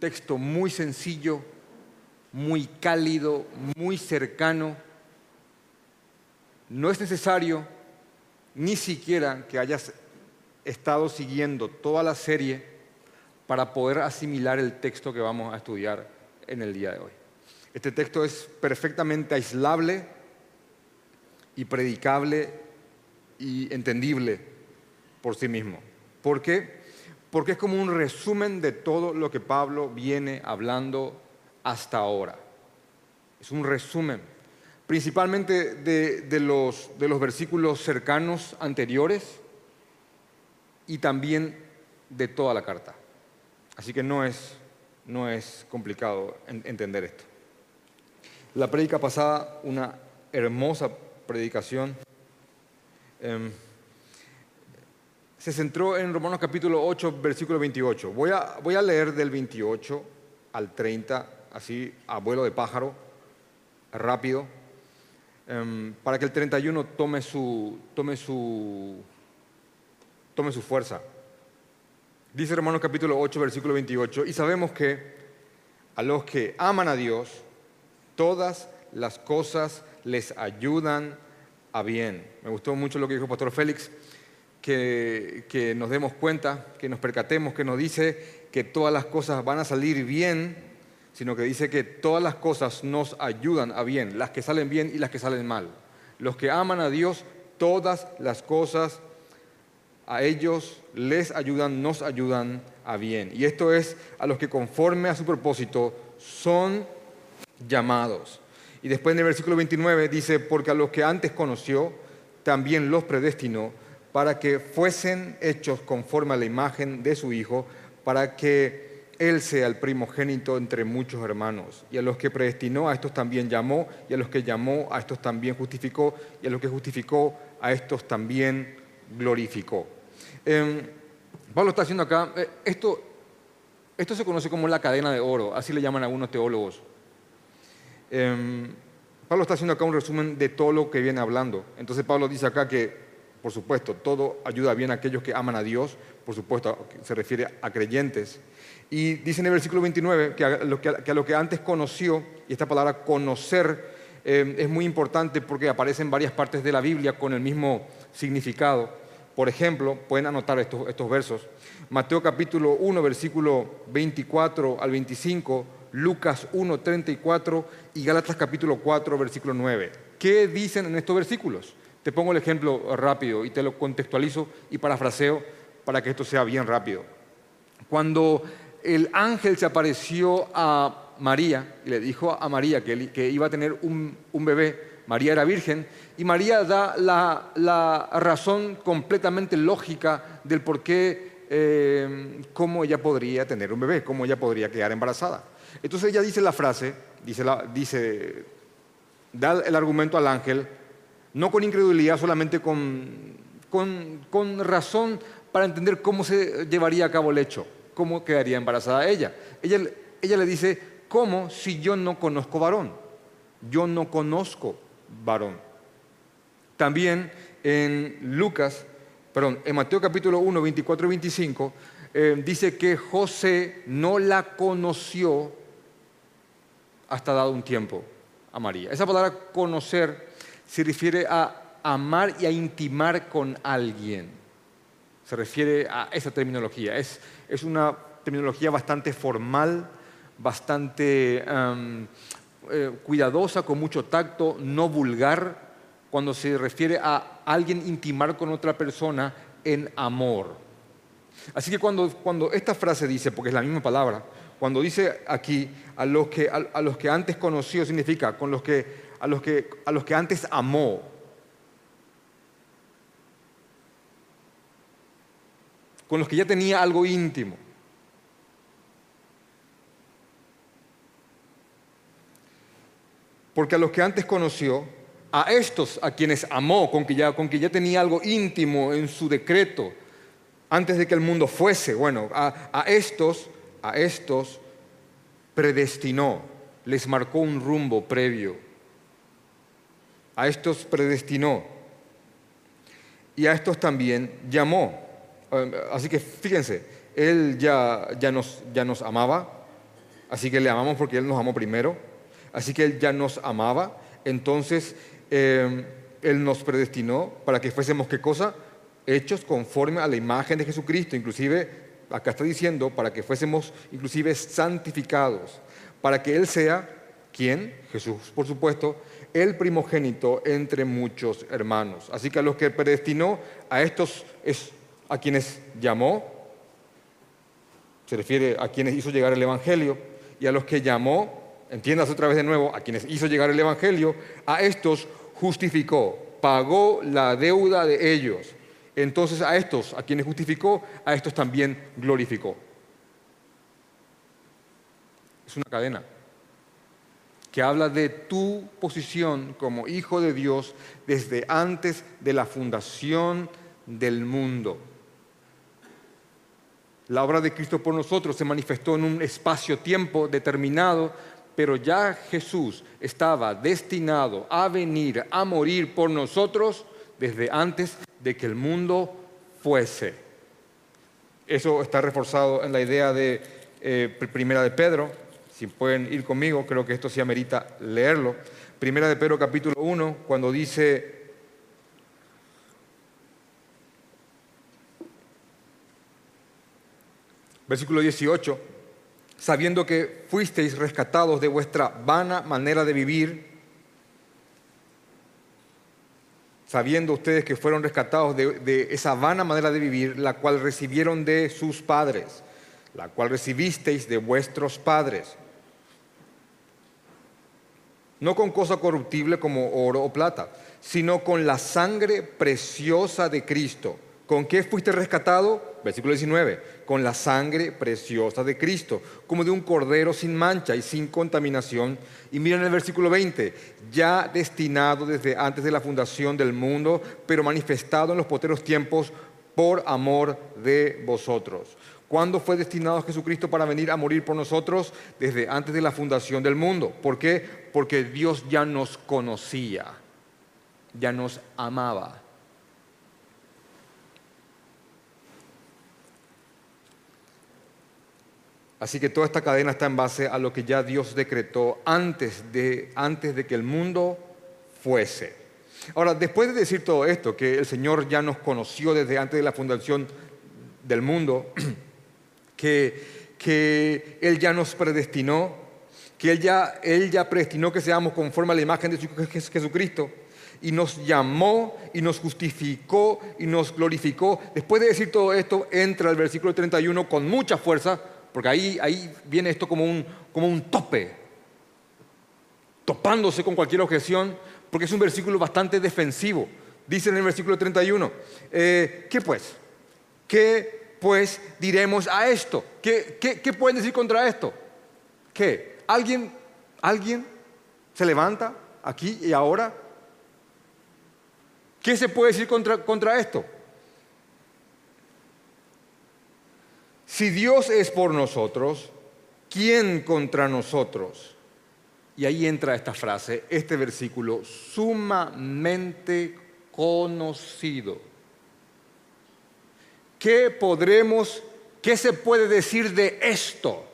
texto muy sencillo, muy cálido, muy cercano. No es necesario ni siquiera que hayas estado siguiendo toda la serie para poder asimilar el texto que vamos a estudiar en el día de hoy. Este texto es perfectamente aislable y predicable y entendible por sí mismo. ¿Por qué? Porque es como un resumen de todo lo que Pablo viene hablando hasta ahora. Es un resumen, principalmente de, los, de los versículos cercanos anteriores y también de toda la carta. Así que no es, no es complicado entender esto. La prédica pasada, una hermosa predicación, em, se centró en Romanos capítulo 8, versículo 28. Voy a, voy a leer del 28 al 30, así a vuelo de pájaro, rápido, em, para que el 31 tome su, tome su, tome su fuerza. Dice Romanos capítulo 8, versículo 28, y sabemos que a los que aman a Dios, todas las cosas les ayudan a bien. Me gustó mucho lo que dijo el pastor Félix, que, nos demos cuenta, que nos percatemos, que nos dice que todas las cosas van a salir bien, sino que dice que todas las cosas nos ayudan a bien, las que salen bien y las que salen mal. Los que aman a Dios, todas las cosas a ellos les ayudan, nos ayudan a bien. Y esto es a los que conforme a su propósito son llamados. Y después en el versículo 29 dice, porque a los que antes conoció, también los predestinó para que fuesen hechos conforme a la imagen de su Hijo, para que Él sea el primogénito entre muchos hermanos. Y a los que predestinó, a estos también llamó, y a los que llamó, a estos también justificó, y a los que justificó, a estos también glorificó. Em, Pablo está haciendo acá, eh, esto, esto se conoce como la cadena de oro, así le llaman algunos teólogos. Em, Pablo está haciendo acá un resumen de todo lo que viene hablando. Entonces Pablo dice acá que, por supuesto, todo ayuda bien a aquellos que aman a Dios, por supuesto, se refiere a creyentes. Y dice en el versículo 29 que a lo que, antes conoció, y esta palabra conocer em, es muy importante porque aparece en varias partes de la Biblia con el mismo significado. Por ejemplo, pueden anotar estos, estos versos. Mateo capítulo 1, versículo 24 al 25 Lucas 1, 34 y Gálatas capítulo 4, versículo 9. ¿Qué dicen en estos versículos? Te pongo el ejemplo rápido y te lo contextualizo y parafraseo para que esto sea bien rápido. Cuando el ángel se apareció a María y le dijo a María que, iba a tener un, bebé, María era virgen, y María da la, razón completamente lógica del por qué, eh, cómo ella podría tener un bebé, cómo ella podría quedar embarazada. Entonces ella dice la frase, dice, dice, da el argumento al ángel, no con incredulidad, solamente con, con, razón para entender cómo se llevaría a cabo el hecho, cómo quedaría embarazada ella. Ella, ella le dice, ¿cómo si yo no conozco varón? Yo no conozco varón. También en Lucas, perdón, en Mateo capítulo 1, 24 y 25, eh, dice que José no la conoció hasta dado un tiempo a María. Esa palabra conocer se refiere a amar y a intimar con alguien. Se refiere a esa terminología. Es, es una terminología bastante formal, bastante eh, cuidadosa, con mucho tacto, no vulgar, cuando se refiere a alguien intimar con otra persona en amor. Así que cuando, cuando esta frase dice, porque es la misma palabra, cuando dice aquí a los que, a, los que antes conoció, significa con los que, a, los que, a los que antes amó. Con los que ya tenía algo íntimo. Porque a los que antes conoció, a estos a quienes amó, con que ya, con ya tenía algo íntimo en su decreto, antes de que el mundo fuese, bueno, a, a estos a estos predestinó, les marcó un rumbo previo. A estos predestinó y a estos también llamó. Así que fíjense, Él ya, ya, nos, ya nos amaba, así que le amamos porque Él nos amó primero, así que Él ya nos amaba, entonces eh, Él nos predestinó para que fuésemos qué cosa? Hechos conforme a la imagen de Jesucristo, inclusive, acá está diciendo, para que fuésemos inclusive santificados, para que Él sea, ¿quién? Jesús, por supuesto, el primogénito entre muchos hermanos. Así que a los que predestinó, a estos es a quienes llamó, se refiere a quienes hizo llegar el Evangelio, y a los que llamó, entiendas otra vez de nuevo, a quienes hizo llegar el Evangelio, a estos justificó, pagó la deuda de ellos. Entonces a estos, a quienes justificó, a estos también glorificó. Es una cadena que habla de tu posición como hijo de Dios desde antes de la fundación del mundo. La obra de Cristo por nosotros se manifestó en un espacio-tiempo determinado, pero ya Jesús estaba destinado a venir a morir por nosotros desde antes de que el mundo fuese. Eso está reforzado en la idea de eh, Primera de Pedro. Si pueden ir conmigo, creo que esto sí amerita leerlo. Primera de Pedro capítulo 1, cuando dice Versículo 18, sabiendo que fuisteis rescatados de vuestra vana manera de vivir, sabiendo ustedes que fueron rescatados de, de, esa vana manera de vivir, la cual recibieron de sus padres, la cual recibisteis de vuestros padres, no con cosa corruptible como oro o plata, sino con la sangre preciosa de Cristo ¿Con qué fuiste rescatado? Versículo 19. Con la sangre preciosa de Cristo, como de un cordero sin mancha y sin contaminación. Y miren el versículo 20. Ya destinado desde antes de la fundación del mundo, pero manifestado en los poteros tiempos por amor de vosotros. ¿Cuándo fue destinado Jesucristo para venir a morir por nosotros? Desde antes de la fundación del mundo. ¿Por qué? Porque Dios ya nos conocía, ya nos amaba Así que toda esta cadena está en base a lo que ya Dios decretó antes de, antes de que el mundo fuese. Ahora, después de decir todo esto, que el Señor ya nos conoció desde antes de la fundación del mundo, que, que Él ya nos predestinó, que él ya, él ya predestinó que seamos conforme a la imagen de Jesucristo, y nos llamó y nos justificó y nos glorificó. Después de decir todo esto, entra el versículo 31 con mucha fuerza porque ahí, ahí viene esto como un, como un tope, topándose con cualquier objeción, porque es un versículo bastante defensivo. Dice en el versículo 31, eh, ¿qué pues? ¿Qué pues diremos a esto? ¿Qué, qué, pueden decir contra esto? ¿Qué? ¿Alguien, ¿Alguien se levanta aquí y ahora? ¿Qué se puede decir contra, contra esto? Si Dios es por nosotros, ¿quién contra nosotros? Y ahí entra esta frase, este versículo, sumamente conocido. ¿Qué podremos, qué se puede decir de esto?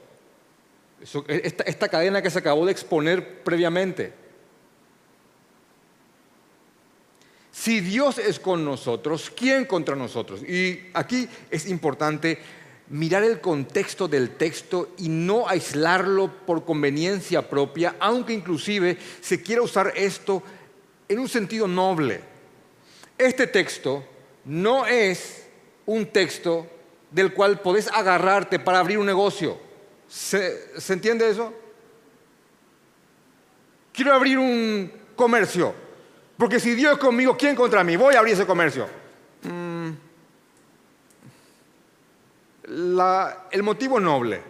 Esta, esta cadena que se acabó de exponer previamente. Si Dios es con nosotros, ¿quién contra nosotros? Y aquí es importante mirar el contexto del texto y no aislarlo por conveniencia propia, aunque inclusive se quiera usar esto en un sentido noble. Este texto no es un texto del cual podés agarrarte para abrir un negocio. ¿Se, entiende eso? Quiero abrir un comercio, porque si Dios es conmigo, ¿quién contra mí? Voy a abrir ese comercio. el motivo noble.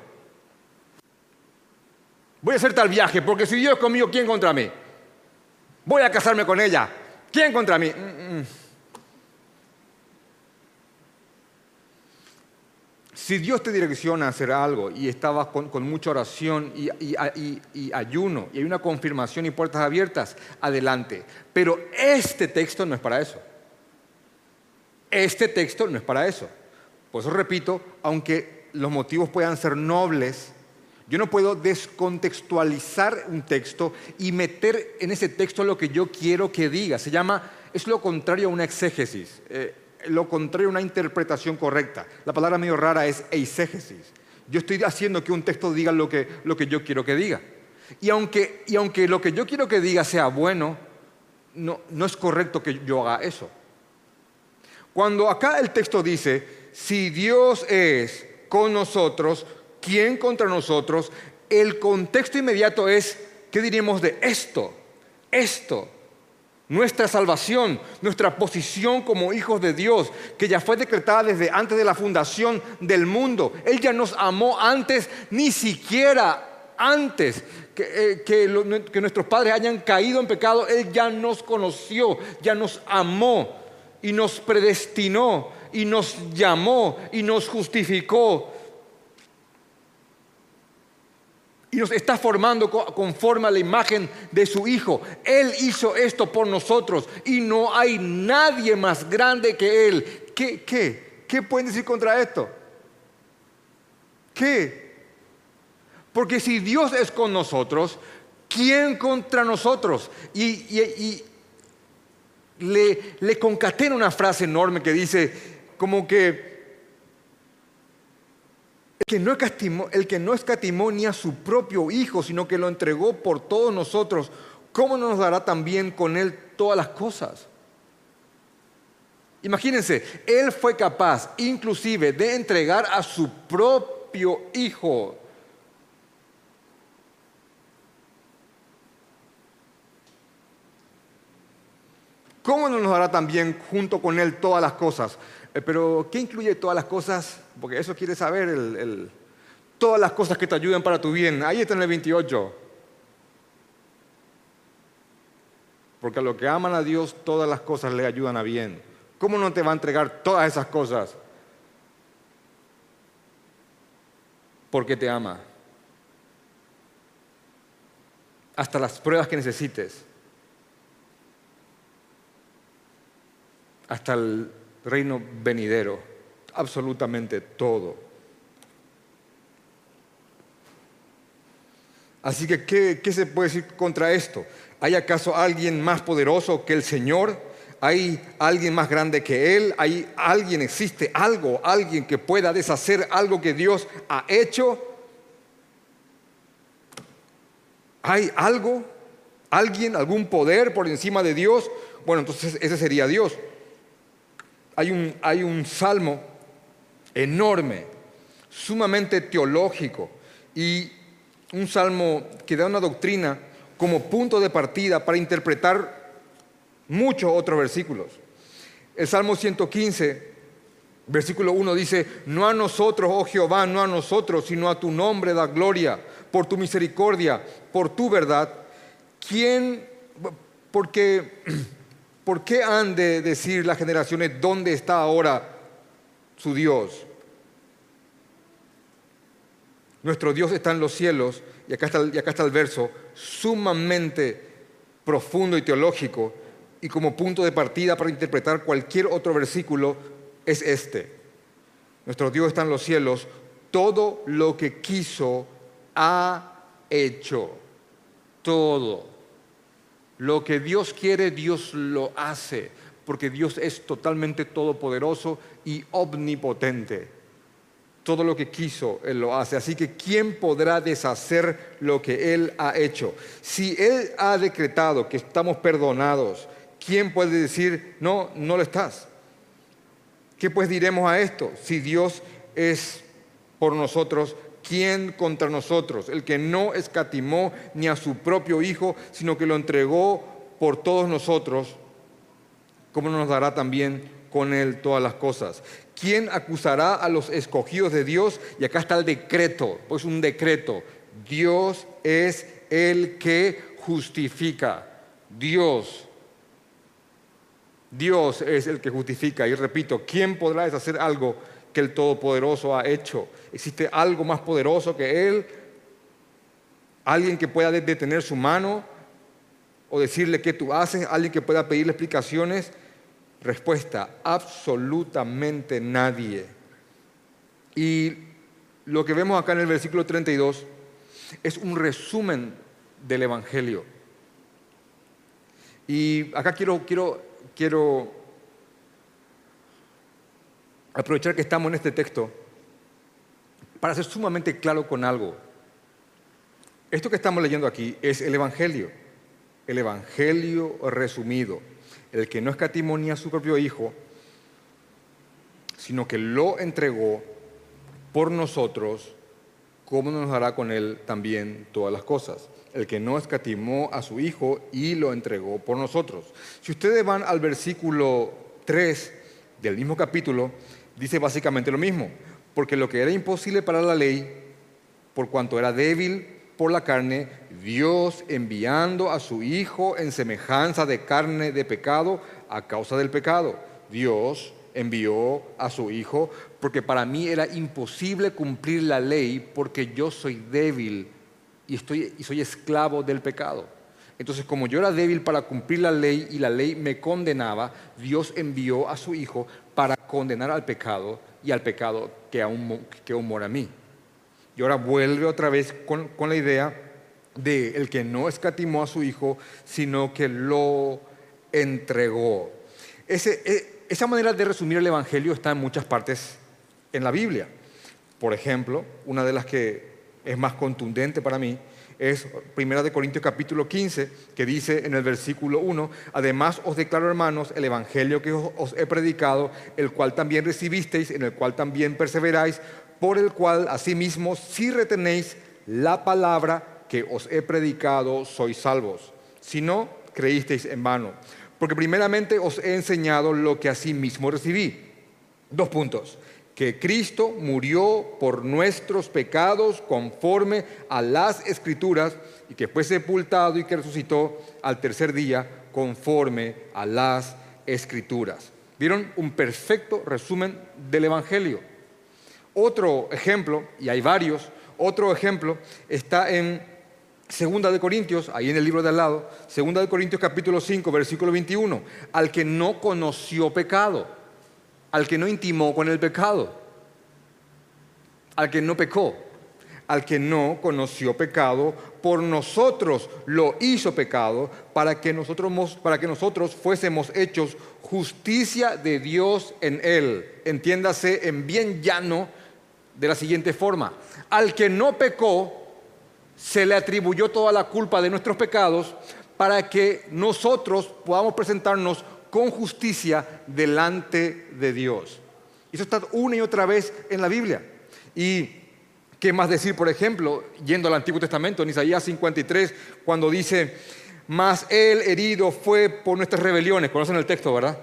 Voy a hacer tal viaje, porque si Dios es conmigo, ¿quién contra mí? Voy a casarme con ella. ¿Quién contra mí? Mm, mm. Si Dios te direcciona a hacer algo y estabas con, mucha oración y, ayuno y hay una confirmación y puertas abiertas, adelante. Pero este texto no es para eso. Este texto no es para eso. Por eso repito, aunque los motivos puedan ser nobles, Yo no puedo descontextualizar un texto y meter en ese texto lo que yo quiero que diga. Se llama, es lo contrario a una exégesis, eh, lo contrario una interpretación correcta. La palabra medio rara es eisegesis. Yo estoy haciendo que un texto diga lo que, lo que yo quiero que diga. Y aunque, y aunque lo que yo quiero que diga sea bueno, no, no es correcto que yo haga eso. Cuando acá el texto dice, si Dios es con nosotros, ¿quién contra nosotros? El contexto inmediato es, ¿qué diríamos de esto? Esto. Nuestra salvación, nuestra posición como hijos de Dios, que ya fue decretada desde antes de la fundación del mundo. Él ya nos amó antes, ni siquiera antes que, eh, nuestros padres hayan caído en pecado. Él ya nos conoció, ya nos amó y nos predestinó y nos llamó y nos justificó y nos está formando conforme a la imagen de su Hijo. Él hizo esto por nosotros y no hay nadie más grande que Él. ¿Qué, qué? ¿Qué pueden decir contra esto? ¿Qué? Porque si Dios es con nosotros, ¿quién contra nosotros? Y, le, le concatena una frase enorme que dice como que que no el que no escatimó ni a su propio Hijo, sino que lo entregó por todos nosotros, ¿cómo no nos dará también con Él todas las cosas? Imagínense, Él fue capaz inclusive de entregar a su propio Hijo. ¿Cómo no nos dará también junto con Él todas las cosas? Eh, pero, ¿qué incluye todas las cosas? Porque eso quiere saber el, todas las cosas que te ayudan para tu bien. Ahí está en el 28. Porque a los que aman a Dios, todas las cosas le ayudan a bien. ¿Cómo no te va a entregar todas esas cosas? Porque te ama. Hasta las pruebas que necesites. Hasta el reino venidero, absolutamente todo. Así que, ¿qué, se puede decir contra esto? ¿Hay acaso alguien más poderoso que el Señor? ¿Hay alguien más grande que Él? ¿Hay alguien, existe algo, alguien que pueda deshacer algo que Dios ha hecho? ¿Hay algo? ¿Alguien, algún poder por encima de Dios? Bueno, entonces ese sería Dios hay un, salmo enorme, sumamente teológico y un salmo que da una doctrina como punto de partida para interpretar muchos otros versículos. El Salmo 115, versículo 1 dice, no a nosotros, oh Jehová, no a nosotros, sino a tu nombre da gloria, por tu misericordia, por tu verdad. ¿Quién? Porque ¿Por qué han de decir las generaciones dónde está ahora su Dios? Nuestro Dios está en los cielos, y acá está, y acá está el verso, sumamente profundo y teológico, y como punto de partida para interpretar cualquier otro versículo es este. Nuestro Dios está en los cielos, todo lo que quiso ha hecho, todo. Lo que Dios quiere, Dios lo hace, porque Dios es totalmente todopoderoso y omnipotente. Todo lo que quiso, Él lo hace. Así que ¿quién podrá deshacer lo que Él ha hecho? Si Él ha decretado que estamos perdonados, ¿quién puede decir, no, no lo estás? ¿Qué pues diremos a esto? Si Dios es por nosotros, ¿quién contra nosotros? El que no escatimó ni a su propio Hijo, sino que lo entregó por todos nosotros, ¿cómo nos dará también con él todas las cosas? ¿Quién acusará a los escogidos de Dios? Y acá está el decreto, pues un decreto. Dios es el que justifica. Dios. Dios es el que justifica. Y repito, ¿quién podrá deshacer algo que el Todopoderoso ha hecho. ¿Existe algo más poderoso que Él? ¿Alguien que pueda detener su mano o decirle qué tú haces? ¿Alguien que pueda pedirle explicaciones? Respuesta, absolutamente nadie. Y lo que vemos acá en el versículo 32 es un resumen del Evangelio. Y acá quiero, quiero, quiero aprovechar que estamos en este texto para ser sumamente claro con algo. Esto que estamos leyendo aquí es el Evangelio, el Evangelio resumido, el que no escatimó a su propio Hijo, sino que lo entregó por nosotros, ¿cómo nos hará con Él también todas las cosas? El que no escatimó a su Hijo y lo entregó por nosotros. Si ustedes van al versículo 3 del mismo capítulo, dice básicamente lo mismo, porque lo que era imposible para la ley, por cuanto era débil por la carne, Dios enviando a su Hijo en semejanza de carne de pecado a causa del pecado. Dios envió a su Hijo porque para mí era imposible cumplir la ley porque yo soy débil y, estoy, y soy esclavo del pecado. Entonces, como yo era débil para cumplir la ley y la ley me condenaba, Dios envió a su Hijo para condenar al pecado y al pecado que aún, que mora a mí. Y ahora vuelve otra vez con, la idea de el que no escatimó a su Hijo, sino que lo entregó. E, esa manera de resumir el Evangelio está en muchas partes en la Biblia. Por ejemplo, una de las que es más contundente para mí es Primera de Corintios capítulo 15, que dice en el versículo 1, además os declaro hermanos el evangelio que os, he predicado, el cual también recibisteis, en el cual también perseveráis, por el cual asimismo si retenéis la palabra que os he predicado, sois salvos. Si no, creísteis en vano. Porque primeramente os he enseñado lo que asimismo recibí. Dos puntos que Cristo murió por nuestros pecados conforme a las escrituras y que fue sepultado y que resucitó al tercer día conforme a las escrituras. ¿Vieron? Un perfecto resumen del Evangelio. Otro ejemplo, y hay varios, otro ejemplo está en Segunda de Corintios, ahí en el libro de al lado, Segunda de Corintios capítulo 5, versículo 21, al que no conoció pecado al que no intimó con el pecado, al que no pecó, al que no conoció pecado, por nosotros lo hizo pecado, para que nosotros, para que nosotros fuésemos hechos justicia de Dios en él. Entiéndase en bien llano de la siguiente forma. Al que no pecó, se le atribuyó toda la culpa de nuestros pecados para que nosotros podamos presentarnos con justicia delante de Dios. Eso está una y otra vez en la Biblia. Y qué más decir, por ejemplo, yendo al Antiguo Testamento, en Isaías 53, cuando dice, mas él herido fue por nuestras rebeliones, conocen el texto, ¿verdad?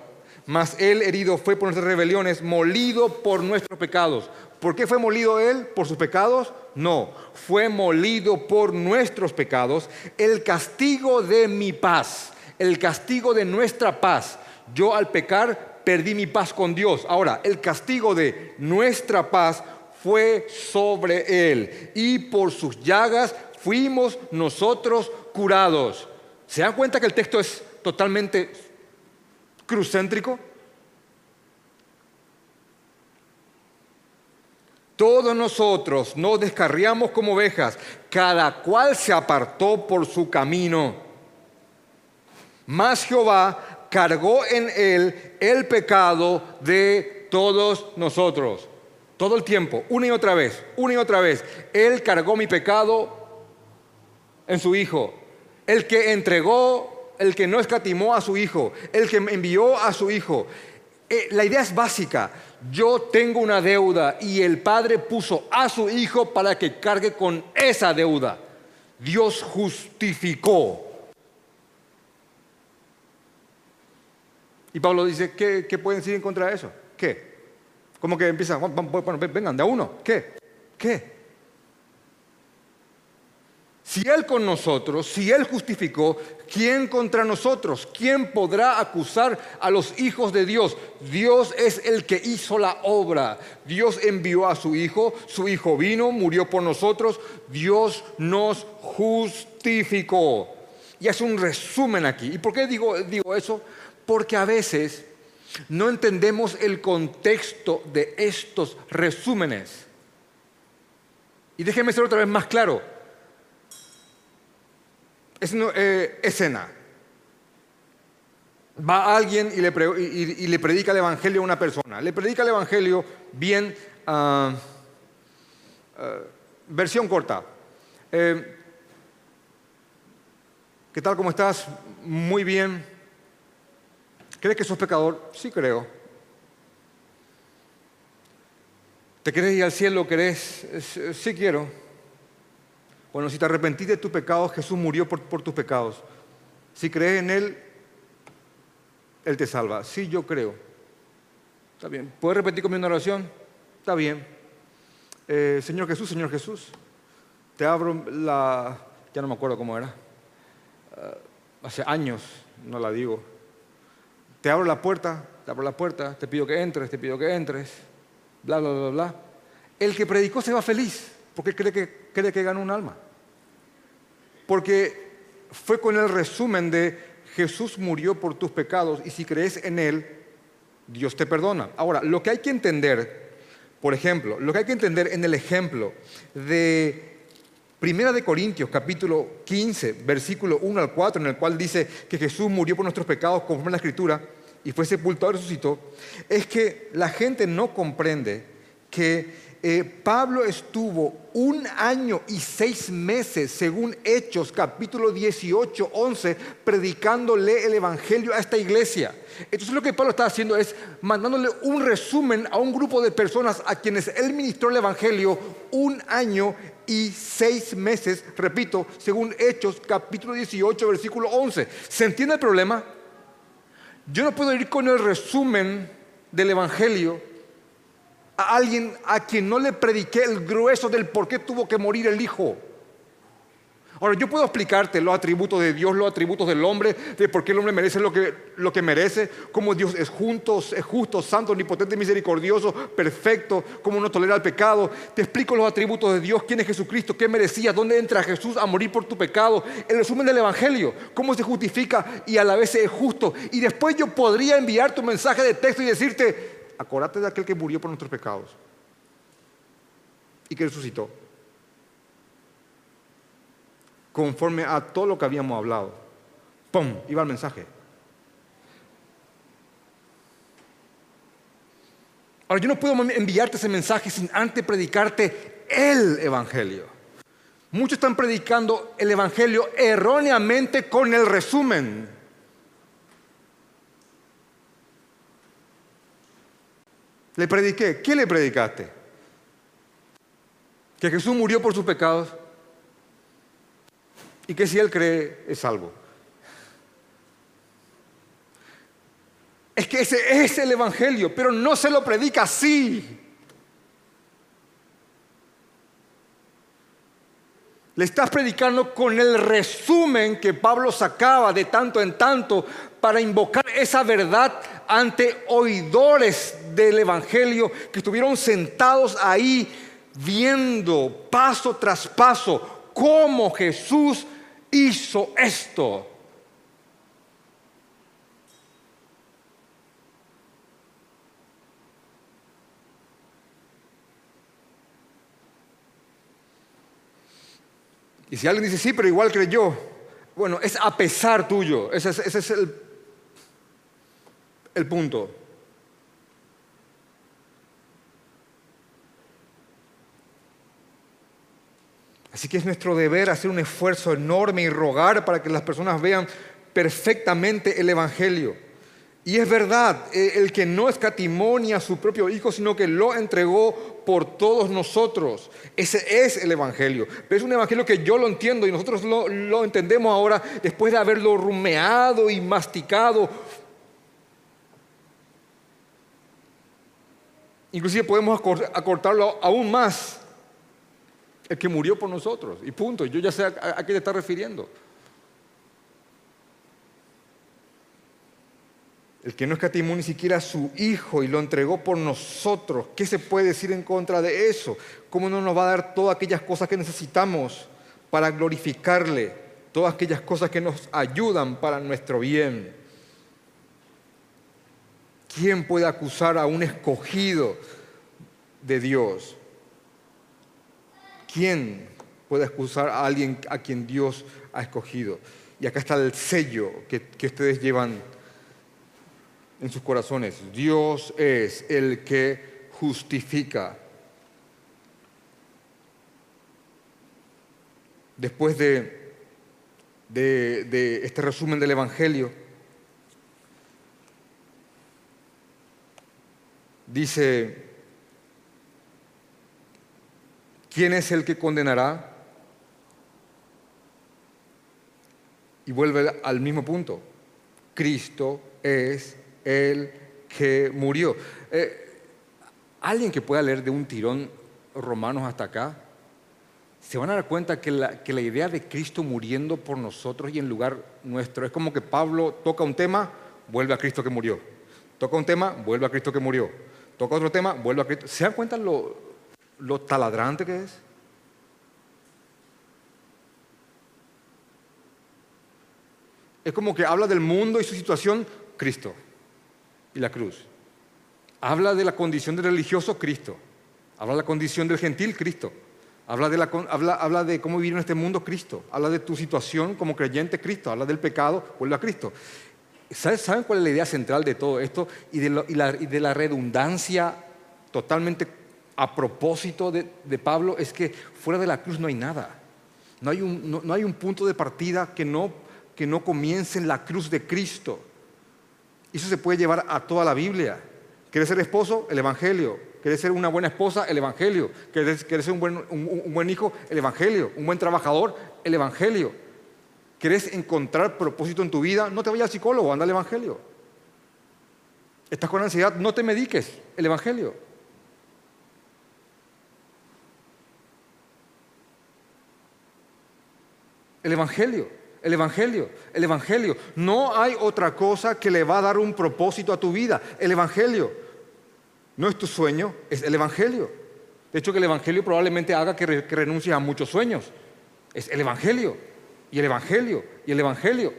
Mas él herido fue por nuestras rebeliones, molido por nuestros pecados. ¿Por qué fue molido él? ¿Por sus pecados? No, fue molido por nuestros pecados. El castigo de mi paz, el castigo de nuestra paz yo al pecar perdí mi paz con Dios. Ahora, el castigo de nuestra paz fue sobre Él y por sus llagas fuimos nosotros curados. ¿Se dan cuenta que el texto es totalmente crucéntrico? Todos nosotros nos descarriamos como ovejas, cada cual se apartó por su camino. Mas Jehová cargó en él el pecado de todos nosotros. Todo el tiempo, una y otra vez, una y otra vez. Él cargó mi pecado en su Hijo. El que entregó, el que no escatimó a su Hijo, el que envió a su Hijo. Eh, la idea es básica. Yo tengo una deuda y el Padre puso a su Hijo para que cargue con esa deuda. Dios justificó Y Pablo dice, ¿qué, pueden decir en contra de eso? ¿Qué? ¿Cómo que empiezan? Bueno, vengan, de a uno. ¿Qué? ¿Qué? Si Él con nosotros, si Él justificó, ¿quién contra nosotros? ¿Quién podrá acusar a los hijos de Dios? Dios es el que hizo la obra. Dios envió a su Hijo, su Hijo vino, murió por nosotros, Dios nos justificó. Y es un resumen aquí. ¿Y por qué digo, digo eso? Porque a veces no entendemos el contexto de estos resúmenes. Y déjenme ser otra vez más claro. eh, escena. Va alguien y le, predica el Evangelio a una persona. Le predica el Evangelio bien, ah, ah, versión corta. Eh, ¿Qué tal? ¿Cómo estás? Muy bien. ¿Crees que sos pecador? Sí creo. ¿Te querés ir al cielo? ¿Querés? Sí quiero. Bueno, si te arrepentís de tus pecados, Jesús murió por, tus pecados. Si crees en Él, Él te salva. Sí, yo creo. Está bien. ¿Puedes repetir conmigo una oración? Está bien. Eh, Señor Jesús, Señor Jesús, te abro la... Ya no me acuerdo cómo era. Eh, hace años no la digo. Te abro la puerta, te abro la puerta, te pido que entres, te pido que entres bla, bla, bla, bla. El que predicó se va feliz porque cree que, cree que ganó un alma. Porque fue con el resumen de Jesús murió por tus pecados y si crees en Él, Dios te perdona. Ahora, lo que hay que entender, por ejemplo, lo que hay que entender en el ejemplo de Primera de Corintios, capítulo 15, versículo 1 al 4, en el cual dice que Jesús murió por nuestros pecados conforme a la Escritura, y fue sepultado y resucitó, es que la gente no comprende que eh, Pablo estuvo un año y seis meses, según Hechos capítulo 18, 11, predicándole el Evangelio a esta iglesia. Entonces lo que Pablo está haciendo es mandándole un resumen a un grupo de personas a quienes él ministró el Evangelio un año y seis meses, repito, según Hechos capítulo 18, versículo 11. ¿Se entiende el problema? Yo no puedo ir con el resumen del Evangelio a alguien a quien no le prediqué el grueso del por qué tuvo que morir el hijo. Ahora, yo puedo explicarte los atributos de Dios, los atributos del hombre, de por qué el hombre merece lo que, lo que merece, cómo Dios es, junto, es justo, santo, omnipotente, misericordioso, perfecto, cómo no tolera el pecado. Te explico los atributos de Dios, quién es Jesucristo, qué merecía, dónde entra Jesús a morir por tu pecado. El resumen del Evangelio, cómo se justifica y a la vez es justo. Y después yo podría enviar tu mensaje de texto y decirte, acordate de aquel que murió por nuestros pecados y que resucitó conforme a todo lo que habíamos hablado. ¡Pum! Iba el mensaje. Ahora, yo no puedo enviarte ese mensaje sin antes predicarte el Evangelio. Muchos están predicando el Evangelio erróneamente con el resumen. Le prediqué. ¿Qué le predicaste? Que Jesús murió por sus pecados y que si él cree es salvo. Es que ese es el Evangelio, pero no se lo predica así. Le estás predicando con el resumen que Pablo sacaba de tanto en tanto para invocar esa verdad ante oidores del Evangelio que estuvieron sentados ahí viendo paso tras paso cómo Jesús hizo esto. Y si alguien dice, sí, pero igual creyó, bueno, es a pesar tuyo, ese es, el, el punto. Así que es nuestro deber hacer un esfuerzo enorme y rogar para que las personas vean perfectamente el Evangelio. Y es verdad, eh, el que no escatimonia a su propio Hijo, sino que lo entregó por todos nosotros. Ese es el Evangelio. Pero es un Evangelio que yo lo entiendo y nosotros lo, lo entendemos ahora después de haberlo rumeado y masticado. Inclusive podemos acortarlo aún más el que murió por nosotros. Y punto. Yo ya sé a, qué le está refiriendo. El que no escatimó ni siquiera a su hijo y lo entregó por nosotros. ¿Qué se puede decir en contra de eso? ¿Cómo no nos va a dar todas aquellas cosas que necesitamos para glorificarle? Todas aquellas cosas que nos ayudan para nuestro bien. ¿Quién puede acusar a un escogido de Dios? ¿Quién pueda excusar a alguien a quien Dios ha escogido. Y acá está el sello que, que ustedes llevan en sus corazones. Dios es el que justifica. Después de, de, de este resumen del Evangelio, dice, ¿quién es el que condenará? Y vuelve al mismo punto. Cristo es el que murió. Eh, alguien que pueda leer de un tirón Romanos hasta acá, se van a dar cuenta que la, que la idea de Cristo muriendo por nosotros y en lugar nuestro es como que Pablo toca un tema, vuelve a Cristo que murió. Toca un tema, vuelve a Cristo que murió. Toca otro tema, vuelve a Cristo. ¿Se dan cuenta lo, taladrante que es? Es como que habla del mundo y su situación, Cristo y la cruz. Habla de la condición del religioso, Cristo. Habla de la condición del gentil, Cristo. Habla de, la, habla, habla de cómo vivir en este mundo, Cristo. Habla de tu situación como creyente, Cristo. Habla del pecado, vuelve a Cristo. ¿Saben cuál es la idea central de todo esto y de, la, redundancia totalmente a propósito de, Pablo? Es que fuera de la cruz no hay nada. No hay un, no hay un punto de partida que no, que no comience en la cruz de Cristo. Eso se puede llevar a toda la Biblia. ¿Quieres ser esposo? El Evangelio. ¿Quieres ser una buena esposa? El Evangelio. ¿Quieres, ser un buen, un buen hijo? El Evangelio. ¿Un buen trabajador? El Evangelio. ¿Quieres encontrar propósito en tu vida? No te vayas al psicólogo, anda al Evangelio. ¿Estás con ansiedad? No te mediques, el Evangelio. El Evangelio el Evangelio, el Evangelio. No hay otra cosa que le va a dar un propósito a tu vida. El Evangelio. No es tu sueño, es el Evangelio. De hecho, que el Evangelio probablemente haga que, renuncies a muchos sueños. Es el Evangelio, y el Evangelio, y el Evangelio.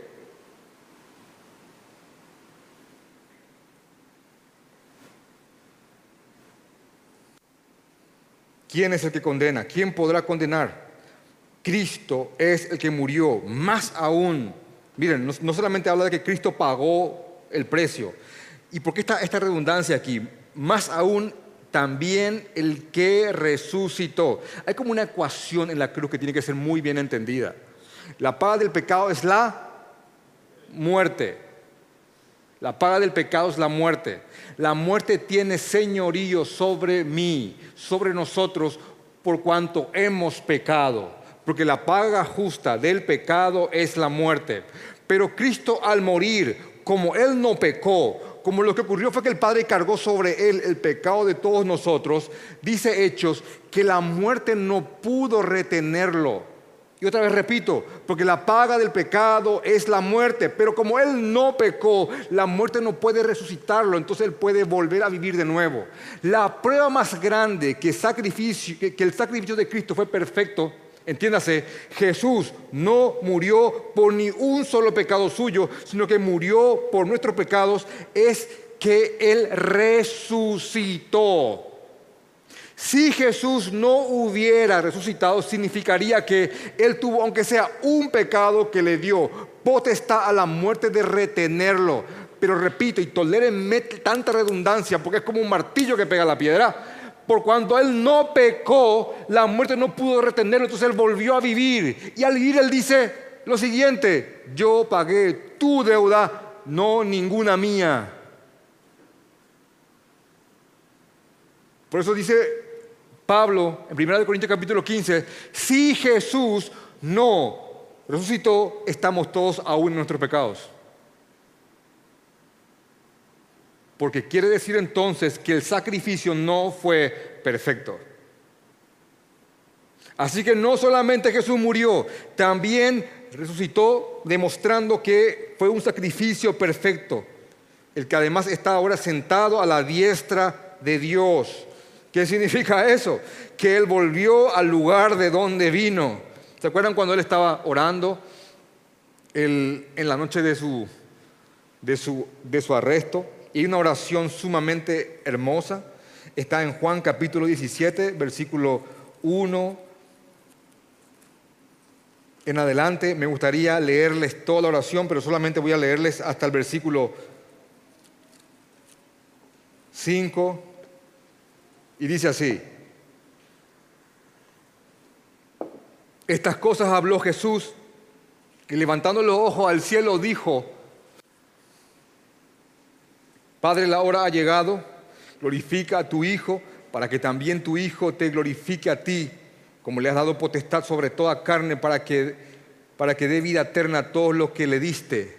¿Quién es el que condena? ¿Quién podrá condenar? Cristo es el que murió, más aún. Miren, no, solamente habla de que Cristo pagó el precio. ¿Y por qué está esta redundancia aquí? Más aún también el que resucitó. Hay como una ecuación en la cruz que tiene que ser muy bien entendida. La paga del pecado es la muerte. La paga del pecado es la muerte. La muerte tiene señorío sobre mí, sobre nosotros, por cuanto hemos pecado porque la paga justa del pecado es la muerte. Pero Cristo al morir, como Él no pecó, como lo que ocurrió fue que el Padre cargó sobre Él el pecado de todos nosotros, dice Hechos que la muerte no pudo retenerlo. Y otra vez repito, porque la paga del pecado es la muerte, pero como Él no pecó, la muerte no puede resucitarlo, entonces Él puede volver a vivir de nuevo. La prueba más grande que, sacrificio, el sacrificio de Cristo fue perfecto Entiéndase, Jesús no murió por ni un solo pecado suyo, sino que murió por nuestros pecados, es que Él resucitó. Si Jesús no hubiera resucitado, significaría que Él tuvo, aunque sea un pecado que le dio, potestad a la muerte de retenerlo. Pero repito, y tolérenme tanta redundancia, porque es como un martillo que pega la piedra por cuanto él no pecó, la muerte no pudo retenerlo, entonces él volvió a vivir. Y al vivir él dice lo siguiente, yo pagué tu deuda, no ninguna mía. Por eso dice Pablo en 1 Corintios capítulo 15, si Jesús no resucitó, estamos todos aún en nuestros pecados. Porque quiere decir entonces que el sacrificio no fue perfecto. Así que no solamente Jesús murió, también resucitó demostrando que fue un sacrificio perfecto, el que además está ahora sentado a la diestra de Dios. ¿Qué significa eso? Que Él volvió al lugar de donde vino. ¿Se acuerdan cuando Él estaba orando en la noche de su, arresto? y una oración sumamente hermosa. Está en Juan capítulo 17, versículo 1 en adelante me gustaría leerles toda la oración, pero solamente voy a leerles hasta el versículo 5. Y dice así, estas cosas habló Jesús, y levantando los ojos al cielo dijo, Padre, la hora ha llegado, glorifica a tu Hijo, para que también tu Hijo te glorifique a ti como le has dado potestad sobre toda carne para que, para que dé vida eterna a todos los que le diste,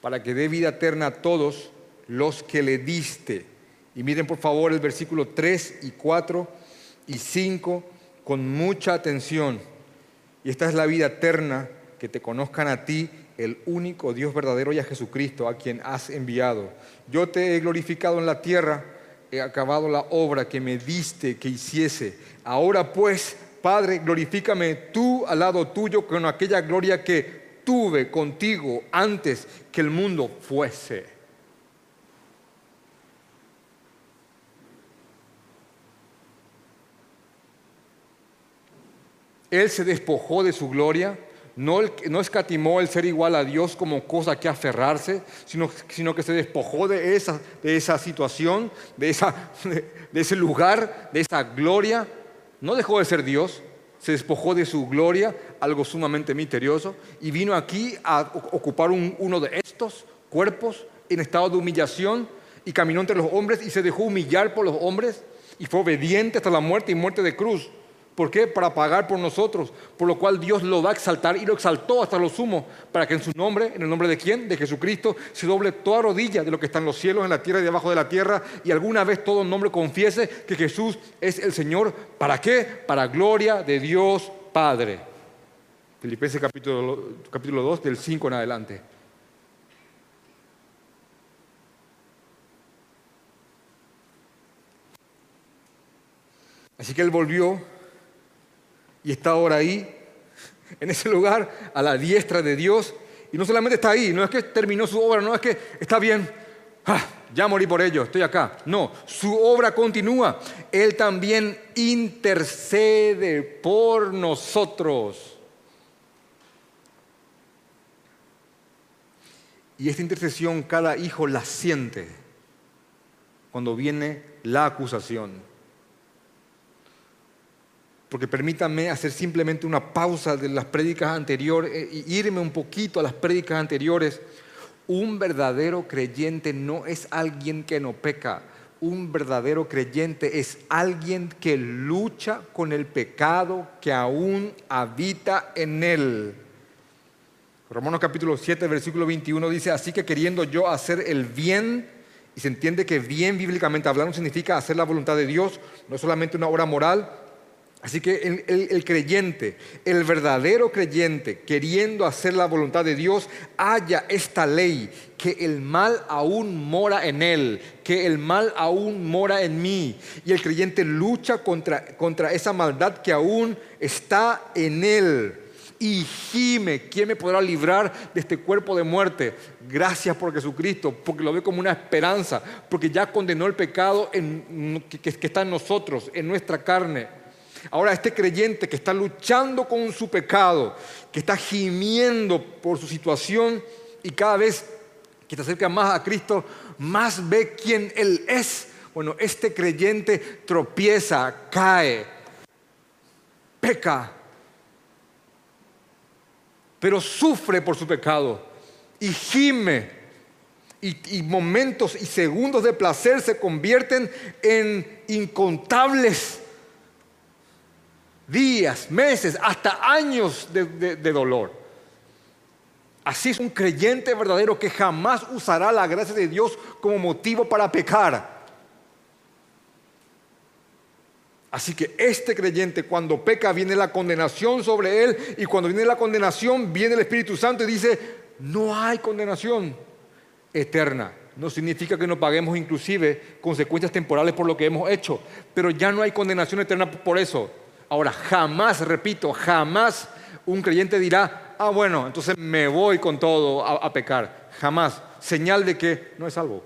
para que dé vida eterna a todos los que le diste. Y miren por favor el versículo 3 y 4 y 5 con mucha atención. Y esta es la vida eterna, que te conozcan a ti, el único Dios verdadero y a Jesucristo, a quien has enviado. Yo te he glorificado en la tierra, he acabado la obra que me diste que hiciese. Ahora pues, Padre, glorifícame tú al lado tuyo con aquella gloria que tuve contigo antes que el mundo fuese. Él se despojó de su gloria, no, escatimó el ser igual a Dios como cosa que aferrarse, sino, que se despojó de esa, situación, de ese lugar, de esa gloria no dejó de ser Dios, se despojó de su gloria, algo sumamente misterioso, y vino aquí a ocupar uno de estos cuerpos en estado de humillación y caminó entre los hombres y se dejó humillar por los hombres y fue obediente hasta la muerte y muerte de cruz. ¿Por qué? Para pagar por nosotros, por lo cual Dios lo va a exaltar y lo exaltó hasta lo sumo, para que en su nombre, en el nombre de quién? De Jesucristo, se doble toda rodilla de lo que está en los cielos, en la tierra y debajo de la tierra, y alguna vez todo nombre confiese que Jesús es el Señor. ¿Para qué? Para gloria de Dios Padre. Filipenses capítulo, capítulo 2, del 5 en adelante. Así que él volvió y está ahora ahí, en ese lugar, a la diestra de Dios. Y no solamente está ahí, no es que terminó su obra, no es que está bien, ah, ya morí por ello, estoy acá. No, su obra continúa. Él también intercede por nosotros. Y esta intercesión cada hijo la siente cuando viene la acusación porque permítanme hacer simplemente una pausa de las prédicas anteriores e irme un poquito a las prédicas anteriores. Un verdadero creyente no es alguien que no peca. Un verdadero creyente es alguien que lucha con el pecado que aún habita en él. Romanos capítulo 7, versículo 21 dice, así que queriendo yo hacer el bien, y se entiende que bien bíblicamente hablando significa hacer la voluntad de Dios, no solamente una obra moral, Así que el, creyente, el verdadero creyente, queriendo hacer la voluntad de Dios, haya esta ley, que el mal aún mora en él, que el mal aún mora en mí. Y el creyente lucha contra, contra esa maldad que aún está en él. Y gime, ¿quién me podrá librar de este cuerpo de muerte? Gracias por Jesucristo, porque lo ve como una esperanza, porque ya condenó el pecado que está en nosotros, en nuestra carne. Ahora este creyente que está luchando con su pecado, que está gimiendo por su situación y cada vez que se acerca más a Cristo, más ve quién Él es. Bueno, este creyente tropieza, cae, peca, pero sufre por su pecado y gime. Y, y, momentos y segundos de placer se convierten en incontables días, meses, hasta años de, dolor. Así es un creyente verdadero que jamás usará la gracia de Dios como motivo para pecar. Así que este creyente cuando peca viene la condenación sobre él y cuando viene la condenación viene el Espíritu Santo y dice, no hay condenación eterna. No significa que no paguemos inclusive consecuencias temporales por lo que hemos hecho, pero ya no hay condenación eterna por eso. Ahora, jamás, repito, jamás un creyente dirá, ah, bueno, entonces me voy con todo a, pecar. Jamás. Señal de que no es salvo.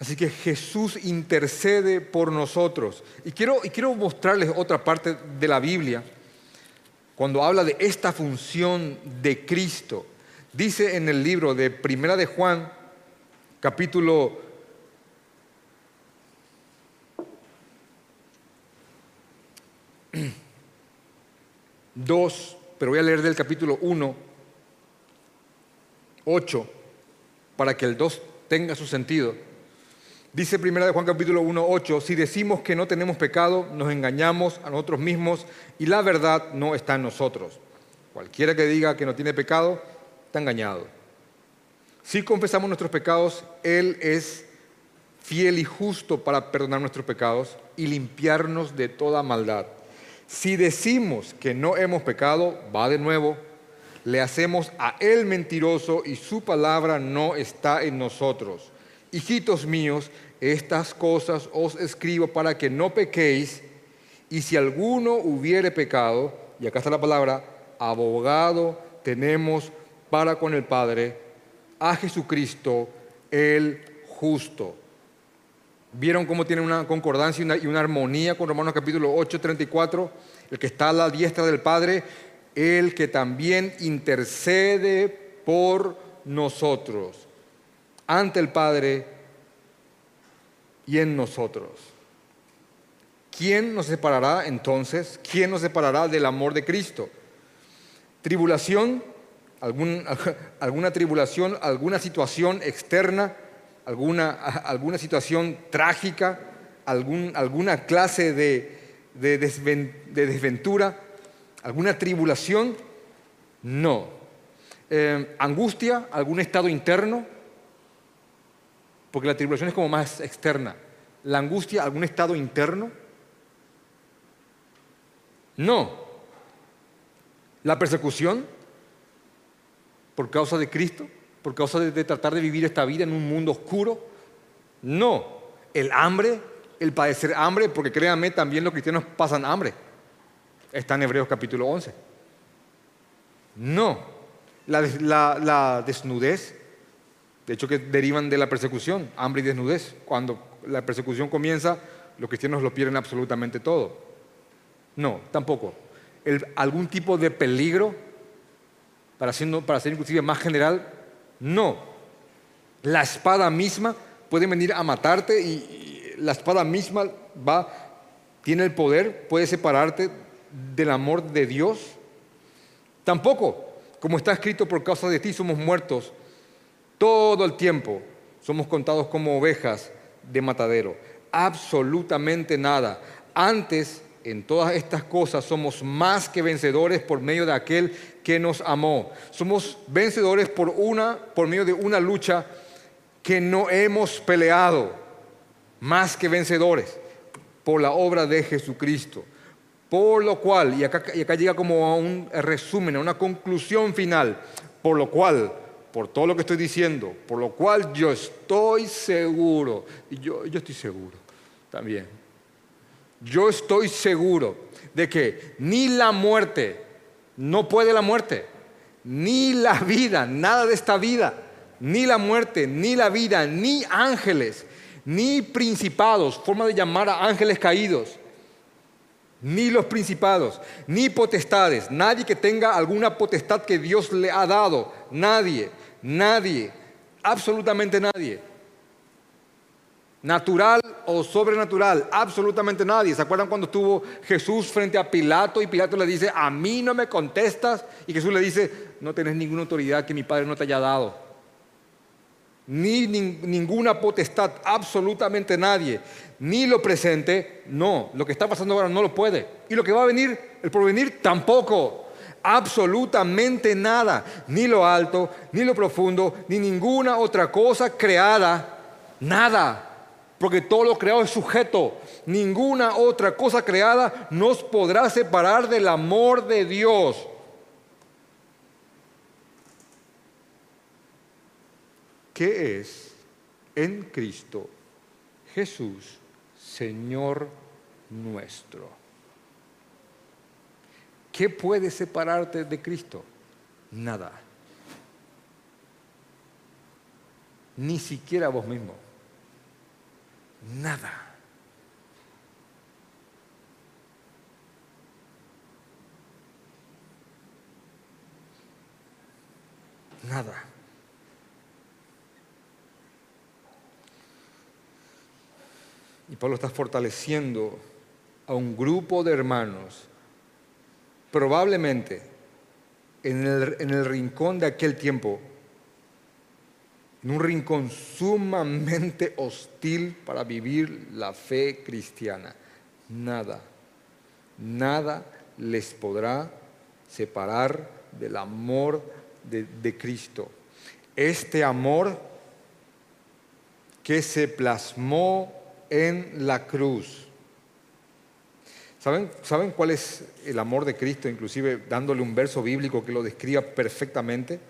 Así que Jesús intercede por nosotros. Y quiero, y quiero mostrarles otra parte de la Biblia, cuando habla de esta función de Cristo. Dice en el libro de Primera de Juan, capítulo 2, pero voy a leer del capítulo 1, 8, para que el 2 tenga su sentido. Dice primera de Juan capítulo 1, 8, si decimos que no tenemos pecado, nos engañamos a nosotros mismos y la verdad no está en nosotros. Cualquiera que diga que no tiene pecado, está engañado. Si confesamos nuestros pecados, Él es fiel y justo para perdonar nuestros pecados y limpiarnos de toda maldad. Si decimos que no hemos pecado, va de nuevo, le hacemos a Él mentiroso y su palabra no está en nosotros. Hijitos míos, estas cosas os escribo para que no pequéis, y si alguno hubiere pecado, y acá está la palabra, abogado tenemos para con el Padre, a Jesucristo el justo. ¿Vieron cómo tiene una concordancia y una, armonía con Romanos capítulo 8, 34? El que está a la diestra del Padre, el que también intercede por nosotros ante el Padre y en nosotros. ¿Quién nos separará entonces? ¿Quién nos separará del amor de Cristo? ¿Tribulación? ¿Alguna tribulación? ¿Alguna situación externa? ¿Alguna, alguna situación trágica? Algún, ¿Alguna clase de, de desventura? ¿Alguna tribulación? No. Eh, ¿Angustia? ¿Algún estado interno? porque la tribulación es como más externa. La angustia, algún estado interno. No. La persecución por causa de Cristo, por causa de, tratar de vivir esta vida en un mundo oscuro. No. El hambre, el padecer hambre, porque créanme, también los cristianos pasan hambre. Está en Hebreos capítulo 11. No. la desnudez, de hecho que derivan de la persecución, hambre y desnudez. Cuando la persecución comienza, los cristianos lo pierden absolutamente todo. No, tampoco. ¿Algún tipo de peligro, para, para ser inclusive más general? No. La espada misma puede venir a matarte y, la espada misma va, tiene el poder, puede separarte del amor de Dios. Tampoco. Como está escrito, por causa de ti somos muertos todo el tiempo somos contados como ovejas de matadero. Absolutamente nada. Antes, en todas estas cosas, somos más que vencedores por medio de aquel que nos amó. Somos vencedores por, una, por medio de una lucha que no hemos peleado. Más que vencedores por la obra de Jesucristo. Por lo cual, y acá, llega como a un resumen, a una conclusión final, por lo cual por todo lo que estoy diciendo, por lo cual yo estoy seguro, y yo, yo estoy seguro también, yo estoy seguro de que ni la muerte, no puede la muerte, ni la vida, nada de esta vida, ni la muerte, ni la vida, ni ángeles, ni principados, forma de llamar a ángeles caídos, ni los principados, ni potestades, nadie que tenga alguna potestad que Dios le ha dado, nadie, nadie, absolutamente nadie. Natural o sobrenatural, absolutamente nadie. ¿Se acuerdan cuando estuvo Jesús frente a Pilato y Pilato le dice, a mí no me contestas? Y Jesús le dice, no tenés ninguna autoridad que mi Padre no te haya dado ni ninguna potestad, absolutamente nadie, ni lo presente, no, lo que está pasando ahora no lo puede. Y lo que va a venir, el porvenir, tampoco. Absolutamente nada, ni lo alto, ni lo profundo, ni ninguna otra cosa creada, nada. Porque todo lo creado es sujeto. Ninguna otra cosa creada nos podrá separar del amor de Dios. ¿Qué es en Cristo Jesús, Señor nuestro? ¿Qué puede separarte de Cristo? Nada. Ni siquiera vos mismo. Nada. Nada. Y Pablo está fortaleciendo a un grupo de hermanos, probablemente en el, en el rincón de aquel tiempo, en un rincón sumamente hostil para vivir la fe cristiana. Nada, nada les podrá separar del amor de, Cristo. Este amor que se plasmó en la cruz. ¿Saben, ¿Saben cuál es el amor de Cristo? Inclusive dándole un verso bíblico que lo describa perfectamente.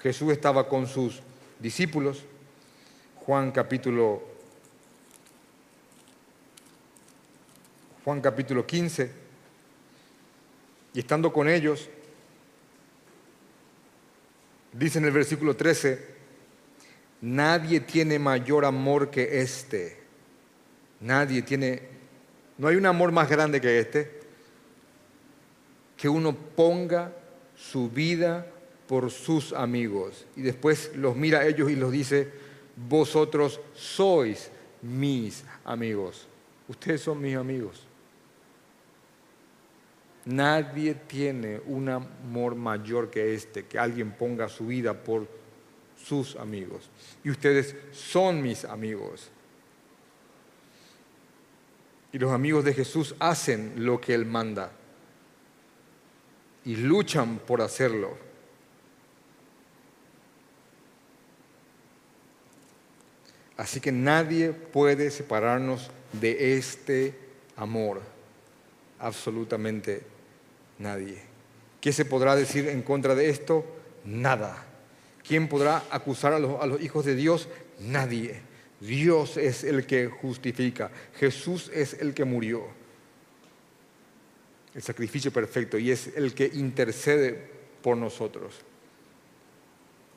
Jesús estaba con sus discípulos, Juan capítulo, Juan capítulo 15, y estando con ellos, dice en el versículo 13, nadie tiene mayor amor que este. Nadie tiene, no hay un amor más grande que este, que uno ponga su vida por sus amigos. Y después los mira a ellos y los dice, vosotros sois mis amigos. Ustedes son mis amigos. Nadie tiene un amor mayor que este, que alguien ponga su vida por sus amigos. Y ustedes son mis amigos. Y los amigos de Jesús hacen lo que Él manda y luchan por hacerlo. Así que nadie puede separarnos de este amor. Absolutamente nadie. ¿Qué se podrá decir en contra de esto? Nada. ¿Quién podrá acusar a los, hijos de Dios? Nadie. Dios es el que justifica. Jesús es el que murió. El sacrificio perfecto y es el que intercede por nosotros.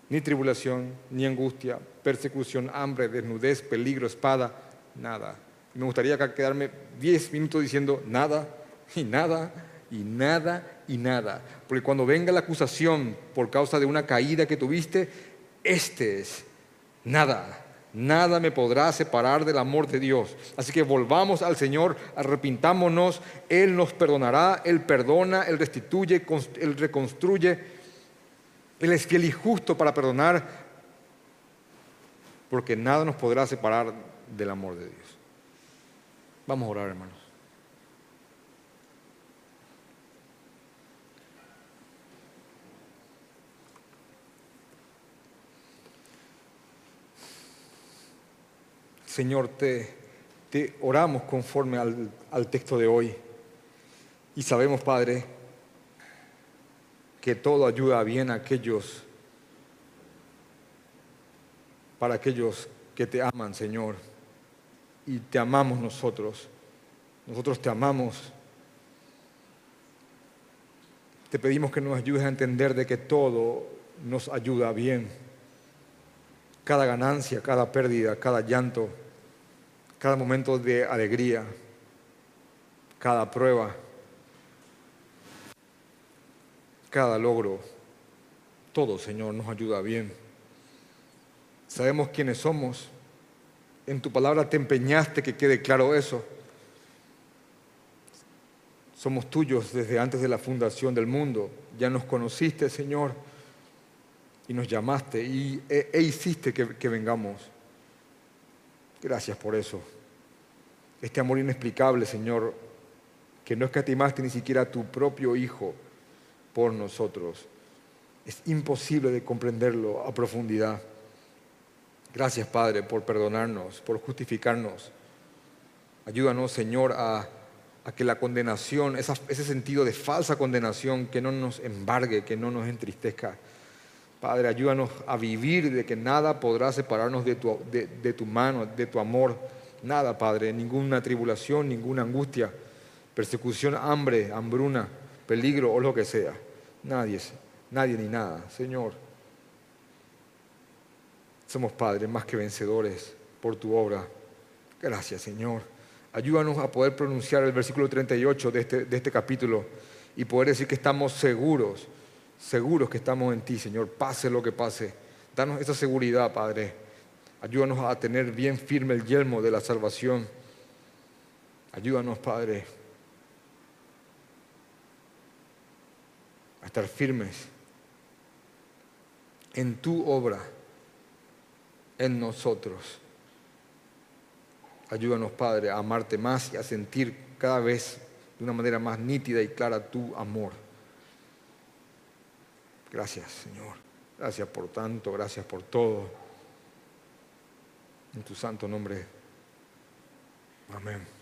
Ni tribulación, ni angustia, persecución, hambre, desnudez, peligro, espada, nada. Me gustaría quedarme 10 minutos diciendo nada y nada y nada y nada. Porque cuando venga la acusación por causa de una caída que tuviste, este es nada Nada me podrá separar del amor de Dios. Así que volvamos al Señor, arrepintámonos, Él nos perdonará, Él perdona, Él restituye, Él reconstruye. Él es fiel y justo para perdonar, porque nada nos podrá separar del amor de Dios. Vamos a orar, hermanos. Señor, te, oramos conforme al texto de hoy. Y sabemos, Padre, que todo ayuda bien a aquellos, para aquellos que te aman, Señor. Y te amamos nosotros. Nosotros te amamos. Te pedimos que nos ayudes a entender de que todo nos ayuda bien. Cada ganancia, cada pérdida, cada llanto, cada momento de alegría, cada prueba, cada logro, todo, Señor, nos ayuda bien. Sabemos quiénes somos. En tu palabra te empeñaste que quede claro eso. Somos tuyos desde antes de la fundación del mundo. Ya nos conociste, Señor, y nos llamaste y, e, e hiciste que, que vengamos. Gracias por eso. Este amor inexplicable, Señor, que no escatimaste ni siquiera a tu propio Hijo por nosotros. Es imposible de comprenderlo a profundidad. Gracias, Padre, por perdonarnos, por justificarnos. Ayúdanos, Señor, a, que la condenación, ese sentido de falsa condenación, que no nos embargue, que no nos entristezca. Padre, ayúdanos a vivir de que nada podrá separarnos de tu, de, tu mano, de tu amor. Nada, Padre, ninguna tribulación, ninguna angustia, persecución, hambre, hambruna, peligro o lo que sea. Nadie, nadie ni nada. Señor, somos, Padre, más que vencedores por tu obra Gracias, Señor. Ayúdanos a poder pronunciar el versículo 38 de este, de este capítulo y poder decir que estamos seguros, seguros que estamos en ti, Señor, pase lo que pase. Danos esa seguridad, Padre. Ayúdanos a tener bien firme el yelmo de la salvación. Ayúdanos, Padre, estar firmes en tu obra, en nosotros. Ayúdanos, Padre, a amarte más y a sentir cada vez de una manera más nítida y clara tu amor. Gracias, Señor. Gracias por tanto, gracias por todo. En tu santo nombre. Amén.